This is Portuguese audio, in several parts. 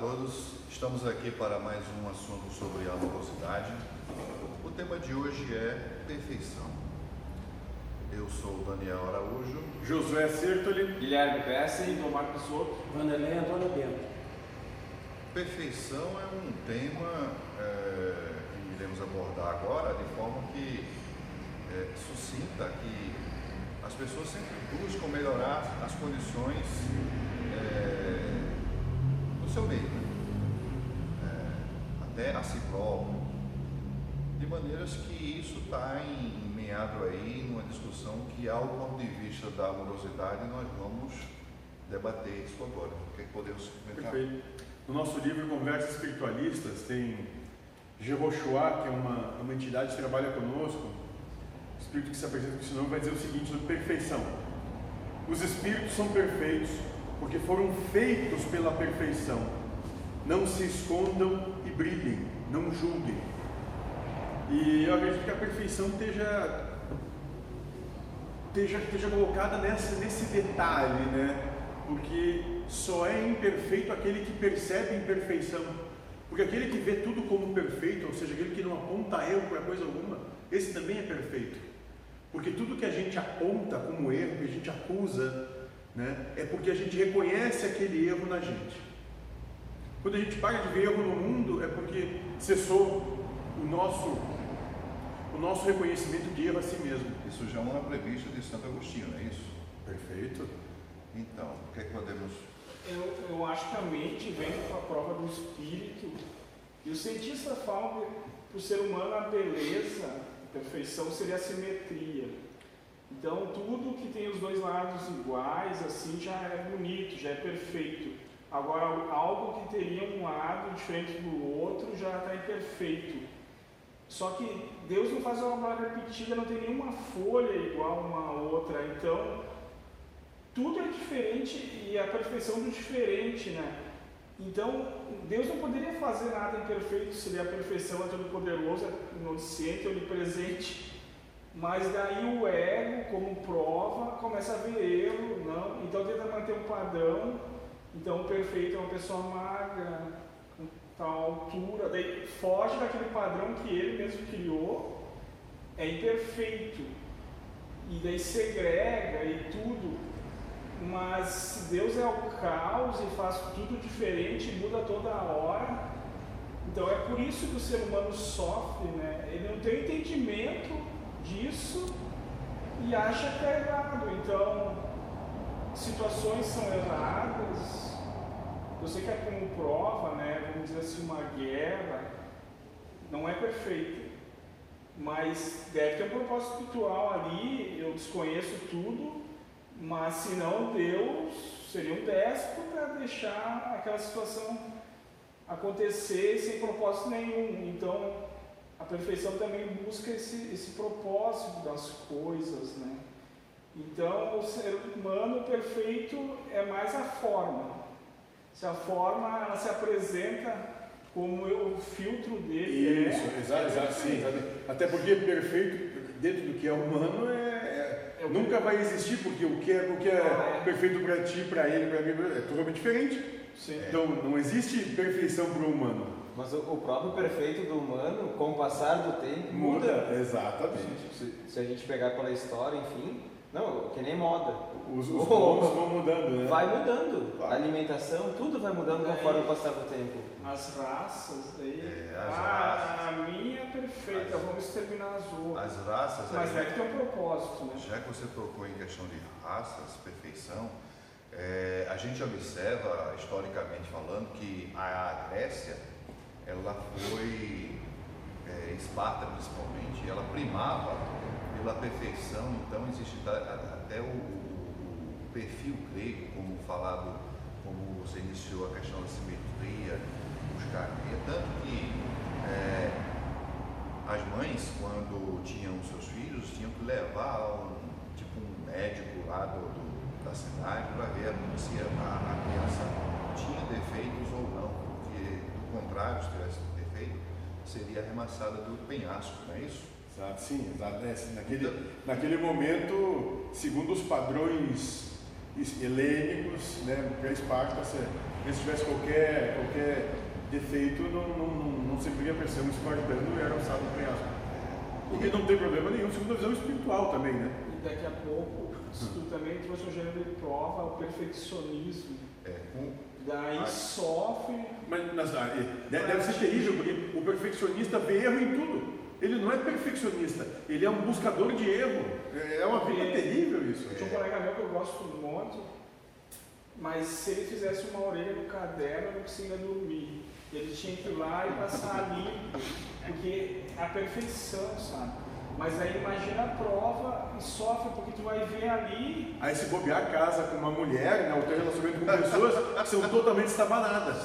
todos, estamos aqui para mais um assunto sobre amorosidade. O tema de hoje é perfeição. Eu sou Daniel Araújo, Josué Sertoli, Guilherme Pesce e Tomar Pissotto. Vanderlei Antônio Bento. perfeição é um tema é, que iremos abordar agora de forma que é, sucinta que as pessoas sempre buscam melhorar as condições seu meio, né? É, até a si próprio, de maneiras que isso está em meado aí numa discussão que, ao ponto de vista da amorosidade, nós vamos debater isso agora. O que, é que podemos comentar? Perfeito. No nosso livro Conversas Espiritualistas tem Jehoshua, que é uma, uma entidade que trabalha conosco, o espírito que se apresenta com esse nome vai dizer o seguinte perfeição. Os espíritos são perfeitos porque foram feitos pela perfeição. Não se escondam e brilhem, não julguem. E eu acredito que a perfeição esteja, esteja, esteja colocada nessa, nesse detalhe, né? Porque só é imperfeito aquele que percebe imperfeição. Porque aquele que vê tudo como perfeito, ou seja, aquele que não aponta erro para coisa alguma, esse também é perfeito. Porque tudo que a gente aponta como erro, que a gente acusa, né, é porque a gente reconhece aquele erro na gente. Quando a gente para de ver erro no mundo, é porque cessou o nosso, o nosso reconhecimento de erro a si mesmo. Isso já é uma premissa de Santo Agostinho, não é isso? Perfeito. Então, o que é que podemos. Eu, eu acho que a mente vem com a prova do espírito. E os cientistas falam que para o ser humano a beleza, a perfeição seria a simetria. Então tudo que tem os dois lados iguais, assim, já é bonito, já é perfeito. Agora algo que teria um lado diferente do outro já está imperfeito. Só que Deus não faz uma obra repetida, não tem nenhuma folha igual uma outra. Então tudo é diferente e a perfeição do diferente, né? Então, Deus não poderia fazer nada imperfeito se Ele é a perfeição, é todo poderoso, é onisciente, é onipresente. Mas daí o ego, como prova, começa a ver erro, não? Então tenta manter um padrão. Então o perfeito é uma pessoa magra, com tal altura, daí foge daquele padrão que ele mesmo criou, é imperfeito. E daí segrega e tudo. Mas se Deus é o caos e faz tudo diferente, muda toda hora, então é por isso que o ser humano sofre, né? Ele não tem entendimento disso e acha que é errado. Então, situações são erradas. Eu sei que é como prova, né? Vamos dizer assim, uma guerra não é perfeita, mas deve ter um propósito espiritual ali. Eu desconheço tudo, mas se não, Deus seria um déspota deixar aquela situação acontecer sem propósito nenhum. Então, a perfeição também busca esse, esse propósito das coisas, né? Então, o ser humano perfeito é mais a forma. Se a forma ela se apresenta como o filtro dele Isso, é, exato, é exato, sim. exato. Até porque perfeito dentro do que é humano é, é- É nunca vai existir, porque o que é, o que é Ah, é. perfeito para ti, para ele, para mim, é totalmente diferente. Sim. Então não existe perfeição para o humano. Mas o, o próprio perfeito do humano, com o passar do tempo, muda. Exatamente. Se, se a gente pegar pela história, enfim, não, que nem moda. Os, os Oh, povos vão mudando, né? Vai mudando. Vai. A alimentação, tudo vai mudando conforme o passar do tempo. As raças, daí. É, as ah, raças. a minha é perfeita, As- vamos exterminar as outras. As raças. Mas aí- deve ter um propósito, né? Já que você tocou em questão de raças, perfeição, é, a gente observa, historicamente falando, que a Grécia, ela foi, é, Esparta principalmente, ela primava pela perfeição, então existe até o, o perfil grego, como falado, como você iniciou a questão da simetria, buscar, é tanto que é, as mães, quando tinham seus filhos, tinham que levar um, tipo um médico lá do, do- da cidade para ver se a, a criança tinha defeitos ou não, contrário, se tivesse defeito, seria arremessada do penhasco, não é isso? Exato, sim, exato. É, assim, naquele, naquele momento, segundo os padrões es- helênicos, né? Porque a Esparta, se, se tivesse qualquer, qualquer defeito, não, não, não, não para ser um espartano e era usado no penhasco. O que não tem problema nenhum, segundo a visão espiritual também, né? E daqui a pouco, tu também trouxe um gênero de prova, o perfeccionismo. É, com, Daí Ai. sofre, Mas, mas, ah, e deve, deve ser terrível, porque o perfeccionista vê erro em tudo. Ele não é perfeccionista, ele é um buscador de erro. É é uma vida É. terrível isso. tinha um colega meu que eu gosto muito, mas se ele fizesse uma orelha no caderno, eu não conseguia dormir. Ele tinha que ir lá e passar limpo, porque é a perfeição, sabe? Mas aí imagina a prova e sofre, porque tu vai ver ali Aí se bobear casa com uma mulher, né, ou ter relacionamento com pessoas que são totalmente estabanadas.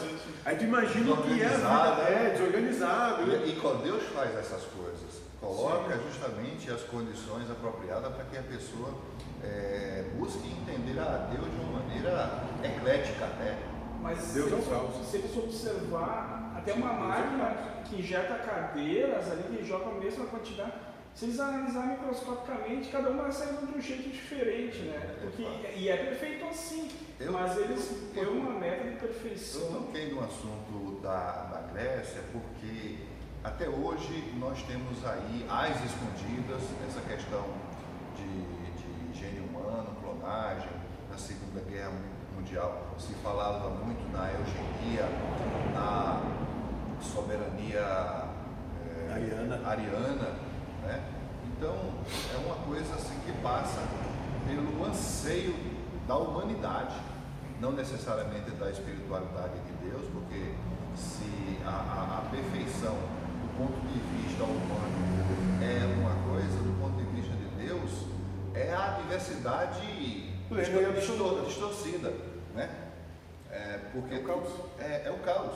Aí tu imagina o que é a vida, é, desorganizado. né? E, e quando Deus faz essas coisas, coloca justamente as condições apropriadas para que a pessoa eh, busque entender a Deus de uma maneira eclética, né? Mas Deus se, é um caos. se eles observar, até uma é máquina que injeta cadeiras ali, que joga a mesma quantidade, se eles analisarem microscopicamente, cada uma vai saindo de um jeito diferente, né? Porque, e é perfeito assim, Eu- mas eles eu- têm uma meta de Eu perfeição. toquei no assunto da, da Grécia porque até hoje nós temos aí as escondidas essa questão de, de gênio humano, clonagem. Na Segunda Guerra Mundial se falava muito na eugenia, na soberania eh, Ariana. ariana, né? Então é uma coisa assim que passa pelo anseio da humanidade, não necessariamente da espiritualidade de Deus, porque se a, a- a perfeição do ponto de vista humano é uma coisa, do ponto de vista de Deus é a diversidade Plena distor- distorcida, né? É, porque É o caos. É, é o caos.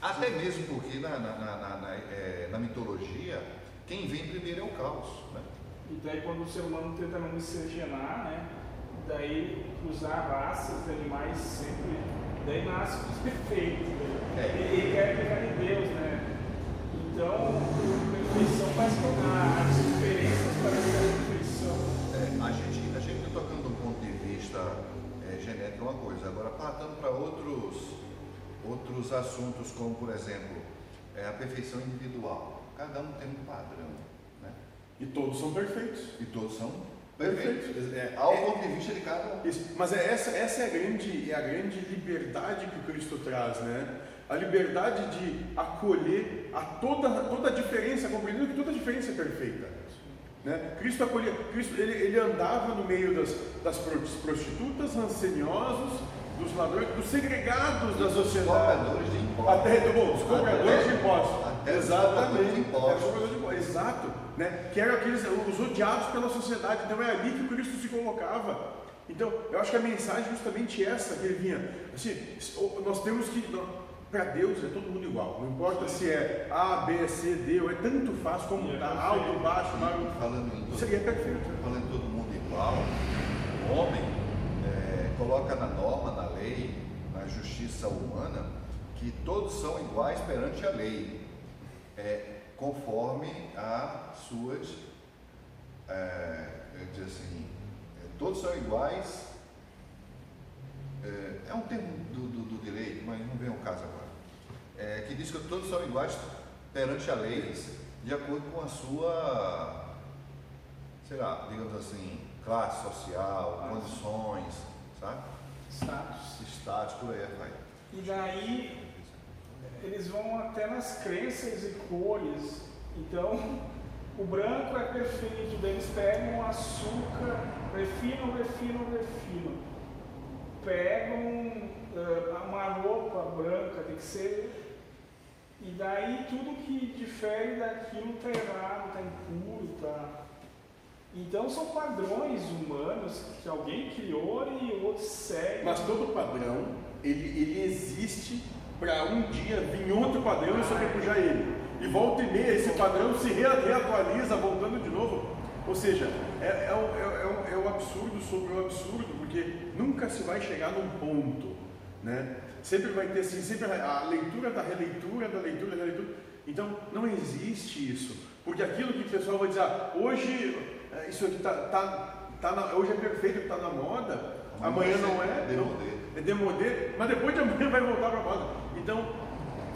Até mesmo porque na, na, na- na, é, na mitologia, quem vem primeiro é o caos. Né? E daí quando o ser humano tenta não miscigenar, né? Daí cruzar raças de animais sempre, daí nasce os perfeitos. Né? É. Ele, quer pegar em Deus, né? Então, perfeição faz a- as diferenças parecem a perfeição. É, a gente a gente tocando do ponto de vista é, genético é uma coisa, agora passando para outros outros assuntos como por exemplo é, a perfeição individual. Cada um tem um padrão, né? E todos são perfeitos. E todos são perfeitos. Perfeitos. É, Ao é- ponto de vista de cada um. Isso. Mas é essa, essa é, a grande, é a grande liberdade que o Cristo traz, né? A liberdade de acolher a toda, toda a diferença, compreendendo que toda diferença é perfeita. Né? Cristo acolhia, Cristo, ele, ele andava no meio das, das pro- dos prostitutas, ranceniosos, dos ladrões, dos segregados da Os sociedade. cobradores de impostos. Até bom, os cobradores. Até de impostos. É, de impostos. Exato. Né? Que eram aqueles os odiados pela sociedade. Então é ali que o Cristo se colocava. Então, eu acho que a mensagem é justamente essa que ele vinha. Assim, nós temos que. Para Deus é todo mundo igual. Não importa se é A, B, C, D, ou é tanto faz como E é alto, baixo, magro. Falando em todo, Seria perfeito. falando em todo mundo igual, o homem é, coloca na norma, na lei, na justiça humana, que todos são iguais perante a lei, é, conforme as suas, é, eu dizer assim, é, todos são iguais, é, é um termo do, do- do direito, mas não vem ao caso agora, é, que diz que todos são iguais perante a lei, de acordo com a sua, sei lá, digamos assim, classe social, Ah. condições, sabe? Status. Status, por aí vai. E daí eles vão até nas crenças e cores. Então, o branco é perfeito, eles pegam açúcar, refinam, refinam, refinam. Pegam eh, uma roupa branca, tem que ser. E daí tudo que difere daquilo está errado, está impuro, está. Então são padrões humanos que alguém criou e outros seguem. Mas todo padrão, ele, ele existe para um dia vir outro padrão e sobrepujar ele. E volta e meia, esse padrão se rea- reatualiza, voltando de novo. Ou seja, é, é, o, é, o- é absurdo sobre o absurdo, porque nunca se vai chegar num ponto. Né? Sempre vai ter assim, sempre a leitura da releitura, da leitura da leitura. Então, não existe isso. Porque aquilo que o pessoal vai dizer, ah, hoje, eh, isso aqui tá, tá, tá na- hoje é perfeito, está na moda, amanhã não é, Demodê. é demodê, mas depois de amanhã vai voltar para a moda. Então,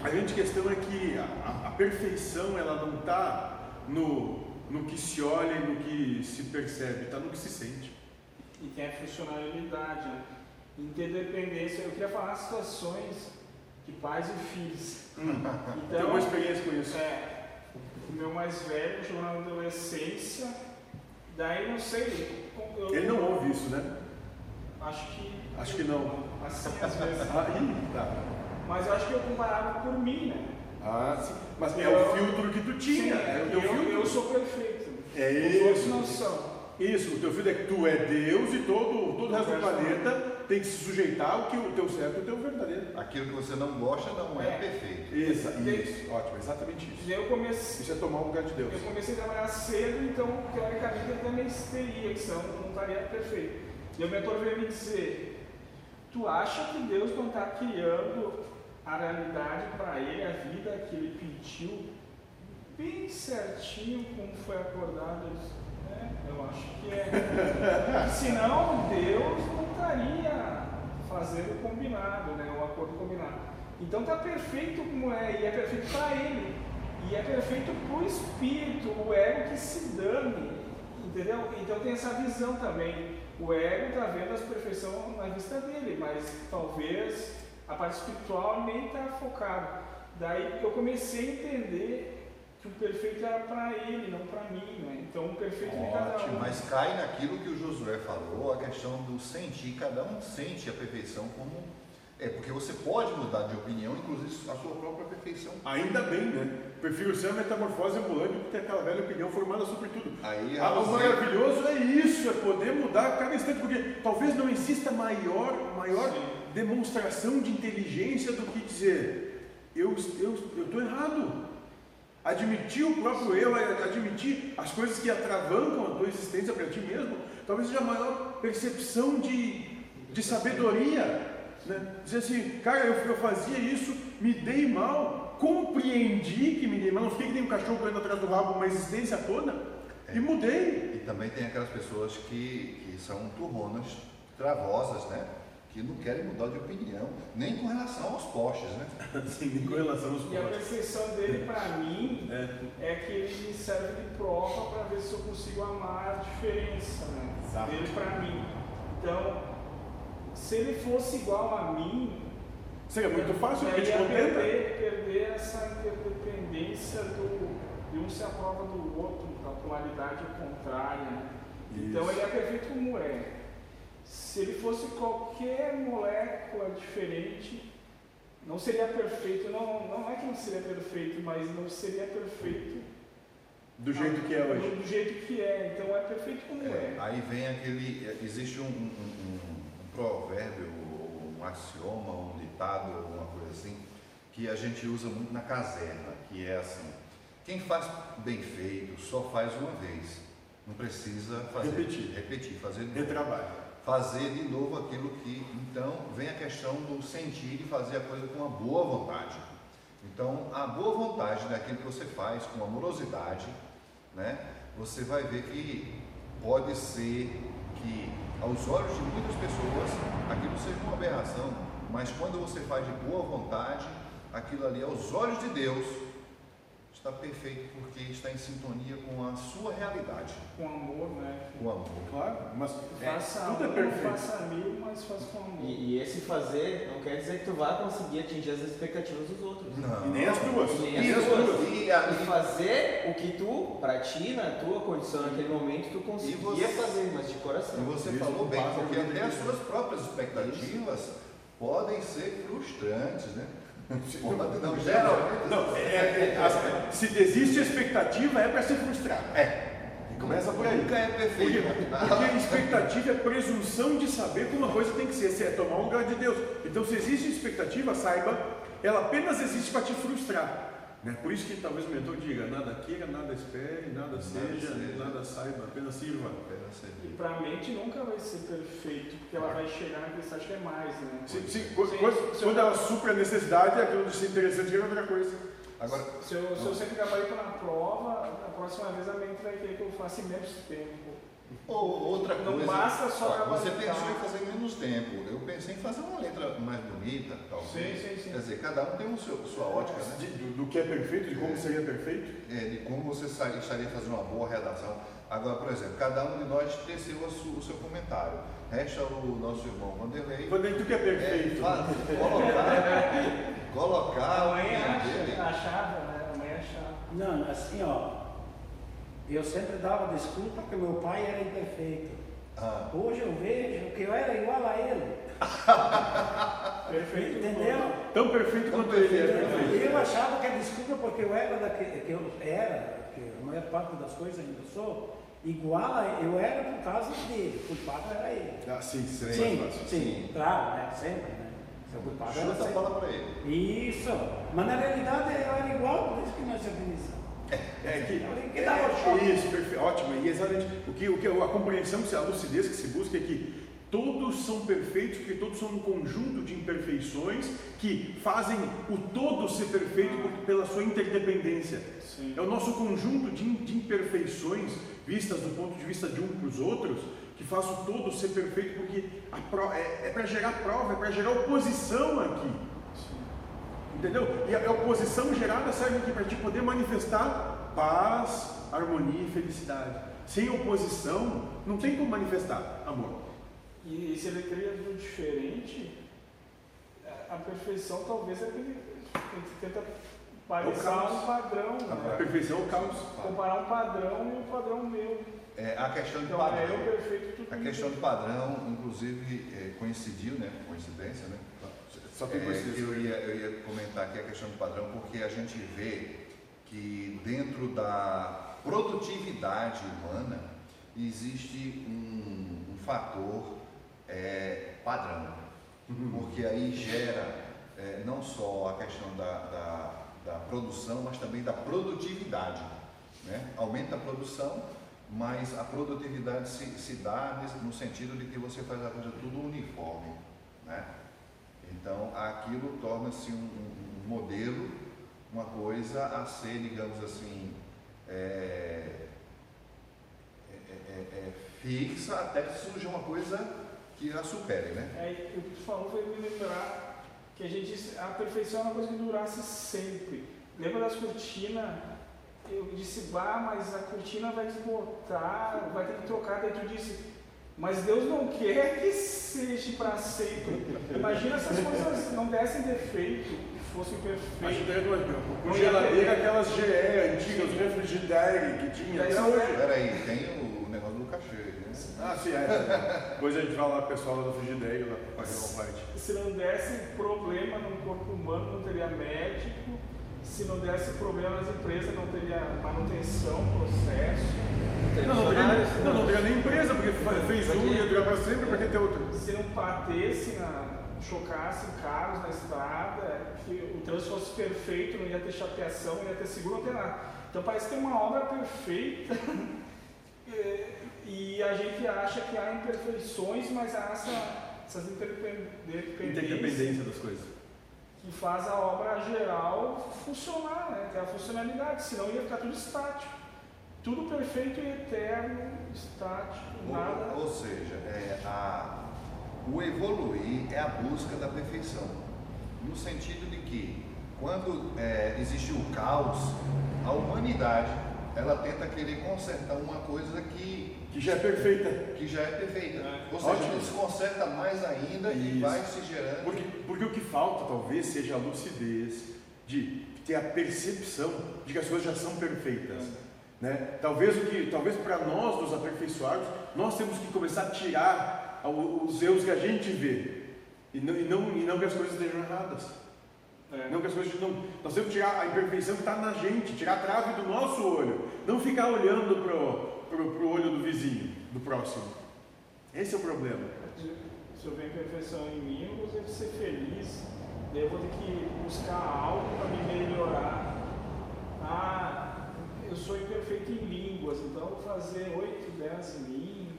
a grande questão é que a, a perfeição ela não está no, no que se olha e no que se percebe, está no que se sente. E tem a funcionalidade, né? Interdependência. Eu queria falar situações de pais e filhos. Hum. Então, Tem uma experiência com isso. É, o meu mais velho chegou na adolescência, daí não sei. eu- Ele não ouve isso, né? Acho que. Acho que não. Assim, às vezes. Ah, ih, tá. Mas eu acho que eu comparava por mim, né? Ah, sim. Mas é o filtro que tu tinha, é o teu eu, filtro. eu sou perfeito. É Os outros não são. Isso, o teu filho é que tu é Deus e todo, todo o resto do planeta tem que se sujeitar ao que o teu certo e o teu verdadeiro. Aquilo que você não gosta não é, É. perfeito. Isso, isso, ótimo, exatamente isso. E eu comecei, Isso é tomar o lugar de Deus. eu comecei a trabalhar cedo, então teoricamente eu também teria, que senão não estaria perfeito. O mentor veio me dizer, tu acha que Deus não está criando a realidade para ele, a vida que ele pediu, bem certinho como foi acordado? É, eu acho que é. Senão Deus não estaria fazendo o combinado, né? O acordo combinado. Então está perfeito como é, e é perfeito para ele. E é perfeito para o espírito, o ego que se dane. Entendeu? Então tem essa visão também. O ego está vendo as perfeições na vista dele, mas talvez a parte espiritual nem está focado. Daí eu comecei a entender que o perfeito era para ele, não para mim. Né? Então o perfeito de cada Ótimo, um. mas cai naquilo que o Josué falou, a questão do sentir, cada um sente a perfeição como. É, porque você pode mudar de opinião, inclusive a sua própria perfeição. Ainda bem, né? Prefiro ser uma metamorfose ambulante do que ter aquela velha opinião formada sobre tudo. Aí Ah, o maravilhoso é isso, é poder mudar a cada instante, porque talvez não exista maior, maior Sim. demonstração de inteligência do que dizer eu estou eu, tô errado. Admitir o próprio eu, admitir as coisas que atravancam a tua existência para ti mesmo, talvez seja a maior percepção de, de sabedoria. Né? Dizer assim, cara, eu, eu fazia isso, me dei mal, compreendi que me dei mal, não fiquei que nem um cachorro correndo atrás do rabo uma existência toda e mudei. E também tem aquelas pessoas que, que são turronas, travosas, né? Que não querem mudar de opinião, nem com relação aos postes, né? Assim, com relação aos E a perfeição dele para mim É. é que ele me serve de prova para ver se eu consigo amar a diferença né? Exato. dele para mim. Então, se ele fosse igual a mim, Seria muito fácil, te ia perder, perder essa interdependência do, de um ser a prova do outro, a polaridade contrária. né? Então ele é perfeito como é. Se ele fosse qualquer molécula diferente, não seria perfeito. Não, não é que não seria perfeito, mas não seria perfeito Do jeito que é hoje. do jeito que é. Então é perfeito como É, é. aí vem aquele. é, Existe um- um- um provérbio, um axioma, um ditado, alguma coisa assim, que a gente usa muito na caserna, que é assim: quem faz bem feito só faz uma vez. Não precisa fazer, Repetir. repetir, fazer de novo. Retrabalho. fazer de novo aquilo que. Então, vem a questão do sentir e fazer a coisa com uma boa vontade. Então, a boa vontade daquilo que você faz, com amorosidade, né, você vai ver que pode ser que, aos olhos de muitas pessoas, aquilo seja uma aberração, mas quando você faz de boa vontade, aquilo ali, aos olhos de Deus, está perfeito porque está em sintonia com a sua realidade, Com amor, né? com amor. Claro, mas É, Faça tudo é um, perfeito. faça mil, mas faça com amor. E, e esse fazer não quer dizer que tu vá conseguir atingir as expectativas dos outros. E nem as tuas. E nem E as as tuas. tuas. E, a- E fazer o que tu, pra ti, na tua condição naquele momento, tu conseguia você- fazer, mas de E coração. você Isso falou bem, porque até as suas próprias expectativas podem ser frustrantes, né? Não, geralmente. Não, é, é, é, se existe expectativa é para ser frustrado. É. E começa por aí. Nunca é Porque, perfeito. porque a expectativa é presunção de saber como uma coisa tem que ser, se é tomar o lugar de Deus. Então, se existe expectativa, saiba, ela apenas existe para te frustrar. Né? Por isso que talvez o mentor diga: nada queira, nada espere, nada, seja, seja. nada saiba, apenas sirva. Apenas E para a mente nunca vai ser perfeito, porque ela vai chegar naquele estágio que é mais, né? Se, se, Sim, quando, quando ela supra a necessidade, aquilo de ser interessante é outra coisa. Agora, Se eu, se eu sempre gabarito na prova, a próxima vez a mente vai querer que eu faça em menos tempo. Ou outra Não coisa. basta só ó, Você pensou em fazer menos tempo. Eu pensei em fazer uma letra mais bonita, talvez. Sim, sim, sim. Quer dizer, cada um tem o seu, sua ótica, né? De- do, do que é perfeito, de como seria perfeito? É, de como você estaria fazendo uma boa redação. Agora, por exemplo, cada um de nós teceu su- o seu comentário. Resta o nosso irmão Vanderlei. Quando tu que é É, perfeito. fa- colocar, colocar A o mãe opinião dele. acha, achava, né? A mãe achava. Não, assim, ó. Eu sempre dava desculpa que meu pai era imperfeito. Ah, Hoje eu vejo que eu era igual a ele. Perfeito. Entendeu? Tão perfeito Tão quanto ele é perfeito. perfeito. Eu achava que a desculpa porque eu era daquele, que eu era, que a maior parte das coisas ainda sou, igual a eu era por causa dele, o culpado era ele. Ah, sim, sim. Sim, sim. sim, claro, né? Sempre, né? Seu culpado era a sempre. bola para ele. Isso, mas na realidade eu era igual, por isso que nós organizamos. É que, Que dava choque. Isso, perfeito, ótimo. E exatamente o que, o que a compreensão, a lucidez que se busca é que todos são perfeitos, porque todos são um conjunto de imperfeições que fazem o todo ser perfeito pela sua interdependência. Sim. É o nosso conjunto de, de imperfeições vistas do ponto de vista de um para os outros que faz o todo ser perfeito, porque a pro- é, para gerar prova, é para gerar oposição aqui. Entendeu? E a a oposição gerada serve aqui para te poder manifestar paz, harmonia e felicidade. Sem oposição, não tem como manifestar amor. E se ele cria tudo diferente, a a perfeição talvez é que ele ele tenta parecer caos. um padrão, A né? perfeição é o caos. comparar um padrão e um padrão meu. É, a questão de Então padrão. é perfeito A questão de padrão, inclusive, é, coincidiu, né? Coincidência, né? Só tem É, eu, ia, eu ia comentar aqui a questão do padrão, porque a gente vê que dentro da produtividade humana existe um, um fator é, padrão, porque aí gera é, não só a questão da, da, da produção, mas também da produtividade. Né? Aumenta a produção, mas a produtividade se, se dá no sentido de que você faz a coisa tudo uniforme. Né? Então, aquilo torna-se um, um- modelo, uma coisa a ser, digamos assim, é, é- é- é fixa até que surja uma coisa que a supere, né? É, o que tu falou foi me lembrar que a gente disse a perfeição é uma coisa que durasse sempre. Lembra das cortinas? Eu disse, bah, mas a cortina vai desbotar, vai ter que trocar. Daí tu disse, mas Deus não quer que seja para sempre. Imagina se as coisas não dessem defeito, fossem A gente perfeitas. com geladeira, aquelas GE antigas, os refrigerários que tinha até hoje. Peraí, tem o negócio do cachê, né? Ah, sim, é. Depois a gente fala lá com o pessoal lá do frigideiro lá para fazer uma parte. Se não desse problema no corpo humano, não teria médico. Se não desse problema nas empresas, não teria manutenção, processo. Não, não teria, não, não teria nem empresa, porque fez um e ia durar para sempre, para que ter outro? Se não batesse, na, chocassem carros na estrada, que o trânsito fosse perfeito, não ia ter chapeação, não ia ter seguro, não ia ter nada. Então parece que tem uma obra perfeita É, e a gente acha que há imperfeições, mas há essa, essas interdependências Interdependência das coisas. Que faz a obra geral funcionar, né? ter a funcionalidade, senão ia ficar tudo estático. Tudo perfeito e eterno, estático, nada. Ou, ou seja, é, a- o evoluir é a busca da perfeição. No sentido de que, quando é, existe o caos, a humanidade ela tenta querer consertar uma coisa que, Que já é perfeita. que já é perfeita. É. Ou seja, Ótimo. se conserta mais ainda e Isso. vai se gerando. Porque, porque o que falta talvez seja a lucidez de ter a percepção de que as coisas já são perfeitas. Né? Talvez o que, talvez para nós nos aperfeiçoarmos, nós temos que começar a tirar os erros que a gente vê e não, e não, e não que as coisas estejam erradas. É. Não que as coisas não. Nós temos que tirar a imperfeição que está na gente, tirar a trave do nosso olho, não ficar olhando pro, pro, pro olho do vizinho, do próximo. Esse é o problema. Se eu ver imperfeição em mim, eu vou ter que ser feliz. Daí eu vou ter que buscar algo para me melhorar. Ah, eu sou imperfeito em línguas, então eu vou fazer 8, 10 línguas.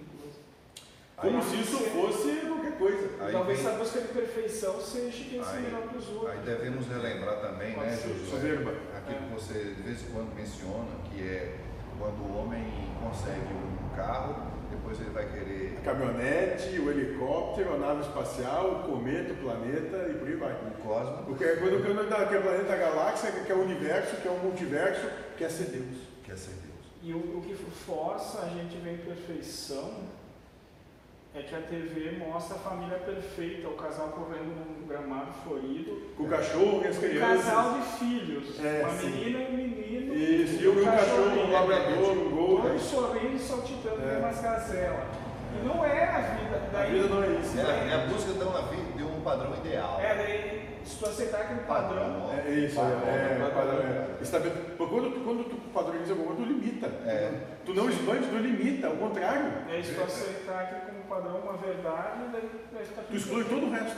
Como Aí se isso você- fosse qualquer coisa. Aí Talvez vem- essa busca de perfeição seja quem ser Aí- melhor que os outros. Aí devemos relembrar também, Pode né, ser. Josué, Soberba. aquilo É. que você de vez em quando menciona, que é Quando o homem consegue um carro, depois ele vai querer A caminhonete, o helicóptero, a nave espacial, o cometa, o planeta e por aí vai. o cosmos, O que é quando quando dá que é planeta, a galáxia, que é o universo, que é o multiverso, quer ser Deus. quer ser Deus. E o, o que força a gente ver imperfeição é que a TV mostra a família perfeita, o casal correndo num gramado florido, Com o cachorro e as um crianças. casal de filhos, É, uma sim. menina e um menino, Isso, e o meu cachorro, um labrador, um golden. todos sorrindo e saltitando É. umas gazelas. E não é a vida. A Daí, vida não é isso. É a, é a busca de uma vida de um padrão ideal. É, daí, se tu aceitar aquele padrão, É isso, Padrão, é, é, padrão. é. Quando tu, quando tu padroniza alguma coisa, tu limita. É. Tu não expande, tu limita, ao contrário. é se tu aceitar aquilo como padrão, uma verdade, daí vai ficar Tu exclui bem. todo o resto.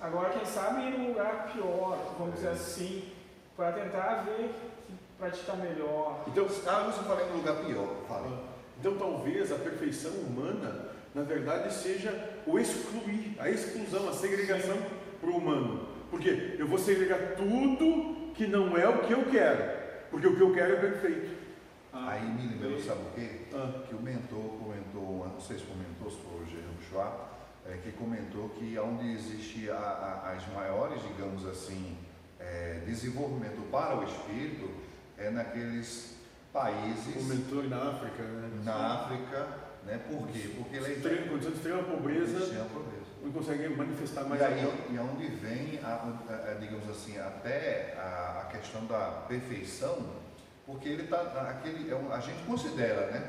Agora, quem sabe ir num lugar pior, vamos dizer assim, para tentar ver que pra ti tá melhor. Então, Ah, você falei no lugar pior. Falei. então talvez a perfeição humana, na verdade, seja o excluir, a exclusão, a segregação para o humano. Porque eu vou segregar tudo que não é o que eu quero. Porque o que eu quero é perfeito. Ah, Aí me lembrou, sabe o quê? Ah. Que o mentor comentou, não sei se comentou, se foi o Jerome Schwab, é, que comentou que onde existe a- a- as maiores, digamos assim, é, desenvolvimento para o espírito é naqueles países O mentor na África, né? na África, né? Por quê? Porque ele Extrema- Condição de extrema pobreza, Extrema pobreza. Não consegue manifestar mais E aí e onde vem, a, a- a- digamos assim, até a, questão da perfeição, porque ele tá aquele, é um- a gente considera, né,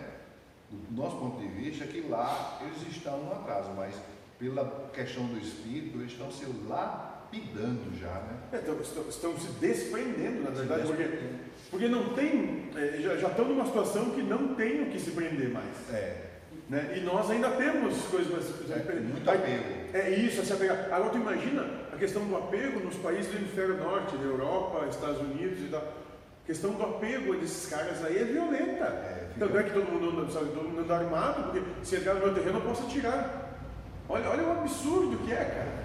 do nosso ponto de vista, que lá eles estão no atraso, mas pela questão do espírito, eles estão se lapidando já, né? É, então, estão, estão se desprendendo, na verdade, porque, desprendendo. porque não tem, é, já, já estão numa situação que não tem o que se prender mais. É, Né? E nós ainda temos coisas mais. é muito apego. É isso, é se apegar. Agora tu imagina a questão do apego nos países do hemisfério norte, na Europa, Estados Unidos e tal. A questão do apego desses caras aí é violenta. É, fica- Tanto é que todo mundo anda, sabe, todo mundo anda armado, porque se entrar no meu terreno eu posso atirar. Olha, olha o absurdo que é, cara.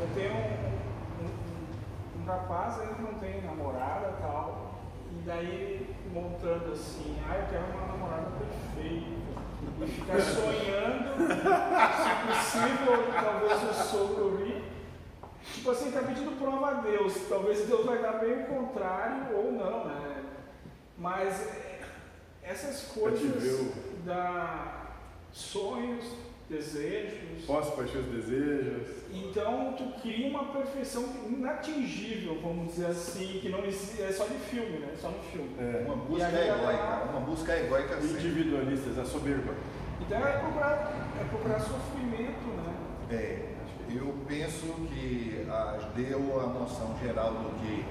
Eu tenho um, um, um rapaz aí que não tem namorada e tal, e daí montando assim, ah, eu quero uma namorada perfeita. E ficar sonhando, se possível, talvez o sogro ri. Tipo assim, tá pedindo prova a Deus. Talvez Deus vai dar bem o contrário ou não, né? Mas é, essas coisas da sonhos, desejos, Posso paixões desejos. então tu cria uma perfeição inatingível, vamos dizer assim, que não existe, é só de filme, né? Só no filme. É, Uma busca egóica, uma busca egóica sempre. individualistas, a soberba. Então é procurar, é procurar sofrimento, né? É, eu penso que ah, deu a noção geral do que,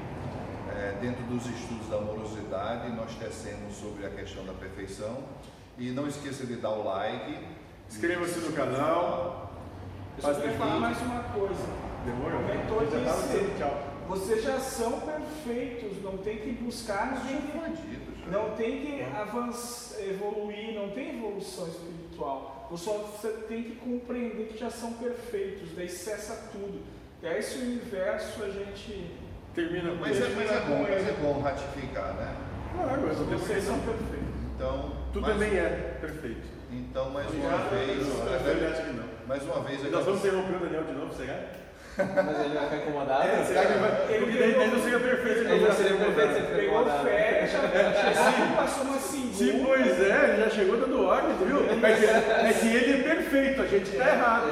é, dentro dos estudos da amorosidade, nós tecemos sobre a questão da perfeição. E não esqueça de dar o like. Inscreva-se no canal. Eu só queria falar mais uma coisa. Demorou? Comentou Já tava disse- dizendo tchau. Vocês já são perfeitos, não tem que buscar, não tem que, Bandido, já. não tem que avançar, evoluir, não tem evolução espiritual. Você só você tem que compreender que já são perfeitos, daí cessa tudo. E aí esse universo a gente. Termina com Mas é, mas é bom, mas é bom ratificar, né? Claro, mas Vocês são perfeitos. Então, Tu também é perfeito. Então, mais uma Obrigado. vez, Não, eu acho que não. mais uma vez, Nós vamos interromper o Daniel de novo, será? Mas ele vai ficar incomodado? É, será que ele vai. Ele pegou- ele não seria perfeito. Ele não seria perfeito se ele Pegou férias, já, já passou uma segunda. Sim, pois é, ele já chegou dando ordem, viu? É que, é que ele é perfeito, a gente tá errado.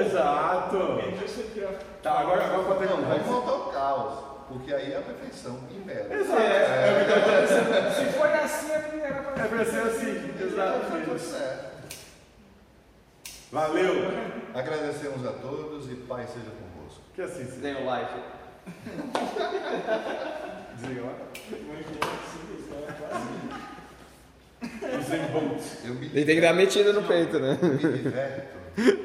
Exato. Quem disse que ia- Tá, agora, agora pra Não, terminar. vamos voltar ao caos, porque aí é a perfeição impera. Exato. É, Se foi assim, a menina era pra é pra ser assim, tudo exatamente. certo. Valeu. Agradecemos a todos e paz seja convosco. Que assim seja. Dê um like. Desliga lá. Assim, Eu me, Ele tem que dar metida no peito, né? eu me diverto